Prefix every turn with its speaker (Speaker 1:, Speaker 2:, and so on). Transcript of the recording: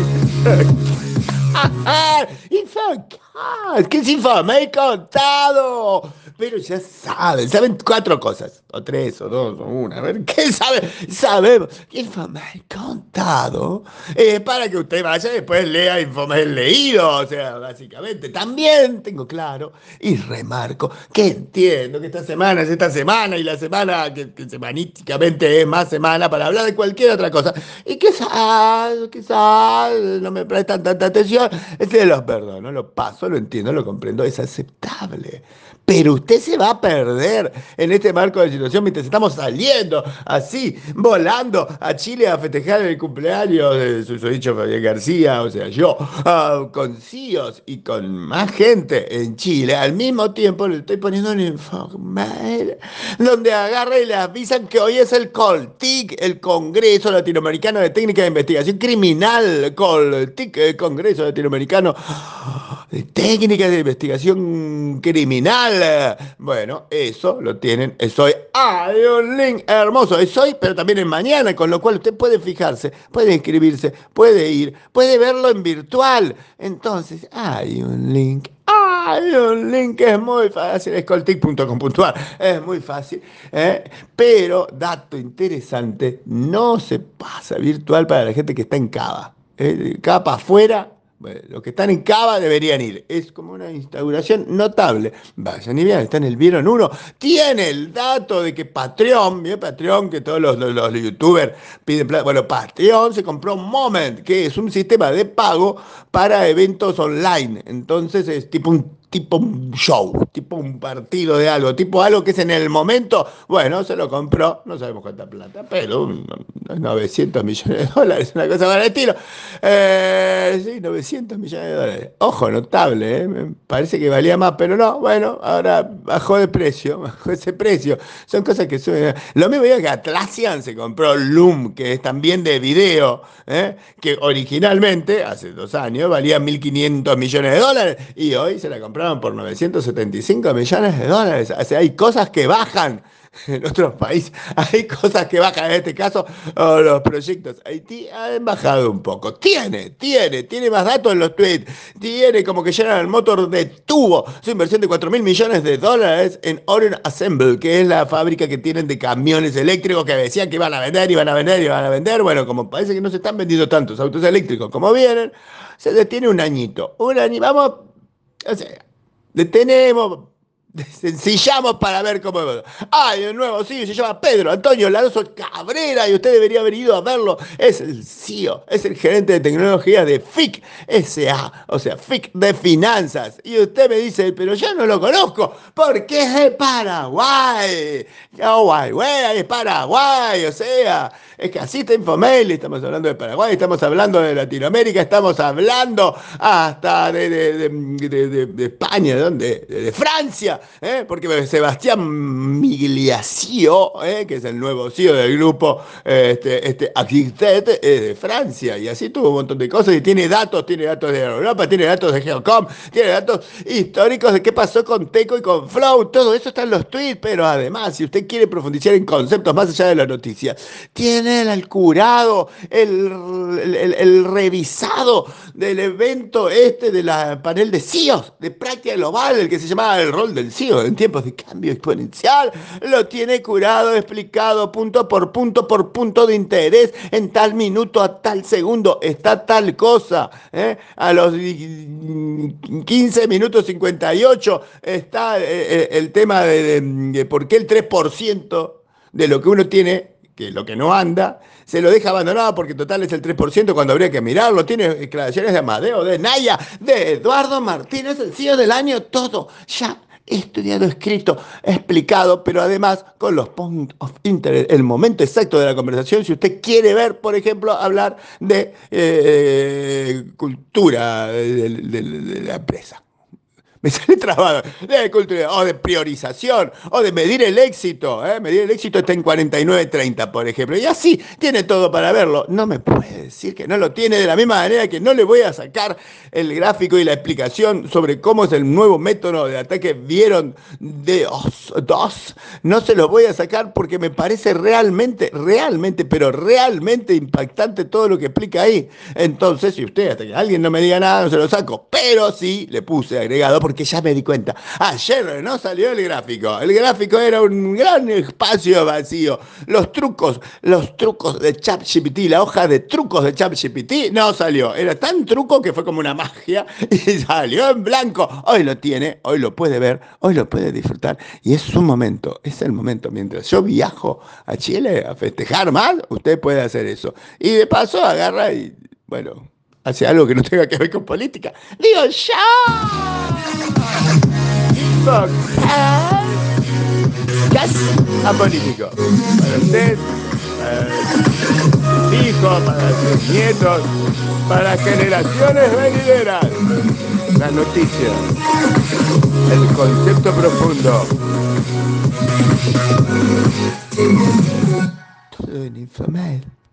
Speaker 1: It's a cat. It's contado? Pero ya saben, saben cuatro cosas, o tres, o dos, o una. A ver, ¿qué saben? Sabemos que Infomay contado es para que usted vaya y después lea Infomay leído, o sea, básicamente. También tengo claro y remarco que entiendo que esta semana es esta semana y la semana que, que semanísticamente es más semana para hablar de cualquier otra cosa. Y quizás, quizás no me prestan tanta atención, se los perdono, lo paso, lo entiendo, lo comprendo, es aceptable. Pero usted se va a perder en este marco de situación mientras estamos saliendo así, volando a Chile a festejar el cumpleaños de su dicho Fabián García, o sea, yo, ah, con CIOs y con más gente en Chile. Al mismo tiempo le estoy poniendo un informe donde agarra y le avisan que hoy es el COLTIC, el Congreso Latinoamericano de Técnica de Investigación Criminal, COLTIC, el Congreso Latinoamericano de Técnica de Investigación Criminal. Bueno, eso lo tienen. Soy hay un link hermoso. Es hoy, pero también en mañana, con lo cual usted puede fijarse, puede inscribirse, puede ir, puede verlo en virtual. Entonces, hay un link hay un link es muy fácil, es coltic.com.ar, es muy fácil. ¿eh? Pero, dato interesante, no se pasa virtual para la gente que está en Cava. ¿eh? Capa afuera, los que están en Cava deberían ir. Es como una instauración notable. Vayan y vean, está en el Vieron uno. Tiene el dato de que Patreon, bien Patreon, que todos los, los, youtubers piden plata. Bueno, Patreon se compró Moment, que es un sistema de pago para eventos online. Entonces es tipo un tipo un show, tipo un partido de algo, tipo algo que es en el momento, bueno, se lo compró, no sabemos cuánta plata, pero 900 millones de dólares, una cosa para el estilo. Eh, sí, 900 millones de dólares. Ojo, notable, ¿eh? parece que valía más, pero no, bueno, ahora bajó de precio, bajó ese precio. Son cosas que suben. Lo mismo digo que Atlassian se compró Loom, que es también de video, ¿eh? que originalmente, hace dos años, valía 1.500 millones de dólares y hoy se la compró por 975 millones de dólares. O sea, hay cosas que bajan en otros países. Hay cosas que bajan, en este caso, los proyectos. Haití han bajado un poco. Tiene, tiene, tiene más datos en los tweets. Tiene como que llenan el motor de tubo. Su inversión de 4 mil millones de dólares en Orion Assemble, que es la fábrica que tienen de camiones eléctricos que decían que iban a vender, iban a vender, iban a vender. Bueno, como parece que no se están vendiendo tantos autos eléctricos como vienen, se detiene un añito. Un año, vamos, o sea, detenemos, sencillamos para ver cómo. Hay un nuevo CEO, se llama Pedro Antonio Laroso Cabrera y usted debería haber ido a verlo. Es el CEO, es el gerente de tecnología de FIC SA, o sea, FIC de finanzas. Y usted me dice, pero yo no lo conozco, porque es de Paraguay. Paraguay, güey, es Paraguay, o sea, es que así está Infomail, estamos hablando de Paraguay, estamos hablando de Latinoamérica, estamos hablando hasta de, de, España, ¿de dónde? De, Francia, ¿eh? porque Sebastián Migliacio, ¿eh? que es el nuevo CEO del grupo este, este es de Francia, y así tuvo un montón de cosas, y tiene datos, tiene datos de Europa, tiene datos de Geocom, tiene datos históricos de qué pasó con Teco y con Flow, todo eso está en los tweets, pero además, si usted quiere profundizar en conceptos más allá de la noticia, tiene el curado, el, revisado del evento este de la panel de CIOs, de práctica global, el que se llamaba el rol del En tiempos de cambio exponencial. Lo tiene curado, explicado punto por punto por punto de interés. En tal minuto a tal segundo está tal cosa. ¿eh? A los 15 minutos 58 está eh, eh, el tema de, de por qué el 3% de lo que uno tiene que lo que no anda, se lo deja abandonado porque total es el 3% cuando habría que mirarlo. Tiene declaraciones de Amadeo, de Naya, de Eduardo Martínez, el CEO del año, todo ya estudiado, escrito, explicado, pero además con los points of interest, el momento exacto de la conversación, si usted quiere ver, por ejemplo, hablar de eh, cultura de la empresa Me sale trabado. De cultura, o de priorización, o de medir el éxito. ¿eh? Medir el éxito está en 49.30, por ejemplo. Y así tiene todo para verlo. No me puede decir que no lo tiene de la misma manera que no le voy a sacar el gráfico y la explicación sobre cómo es el nuevo método de ataque vieron de dos. No se lo voy a sacar porque me parece realmente, realmente, pero realmente impactante todo lo que explica ahí. Entonces, si usted, hasta que alguien no me diga nada, no se lo saco. Pero sí le puse agregado porque que ya me di cuenta. Ayer no salió el gráfico. El gráfico era un gran espacio vacío. Los trucos, los trucos de ChatGPT, la hoja de trucos de ChatGPT no salió. Era tan truco que fue como una magia y salió en blanco. Hoy lo tiene, hoy lo puede ver, hoy lo puede disfrutar y es su momento, es el momento. Mientras yo viajo a Chile a festejar más, usted puede hacer eso. Y de paso agarra y, bueno, hace algo que no tenga que ver con política. Digo, ya. Casi apolítico. Para usted, para sus hijos, para sus nietos, para generaciones venideras. La noticia, el concepto profundo. Todo en.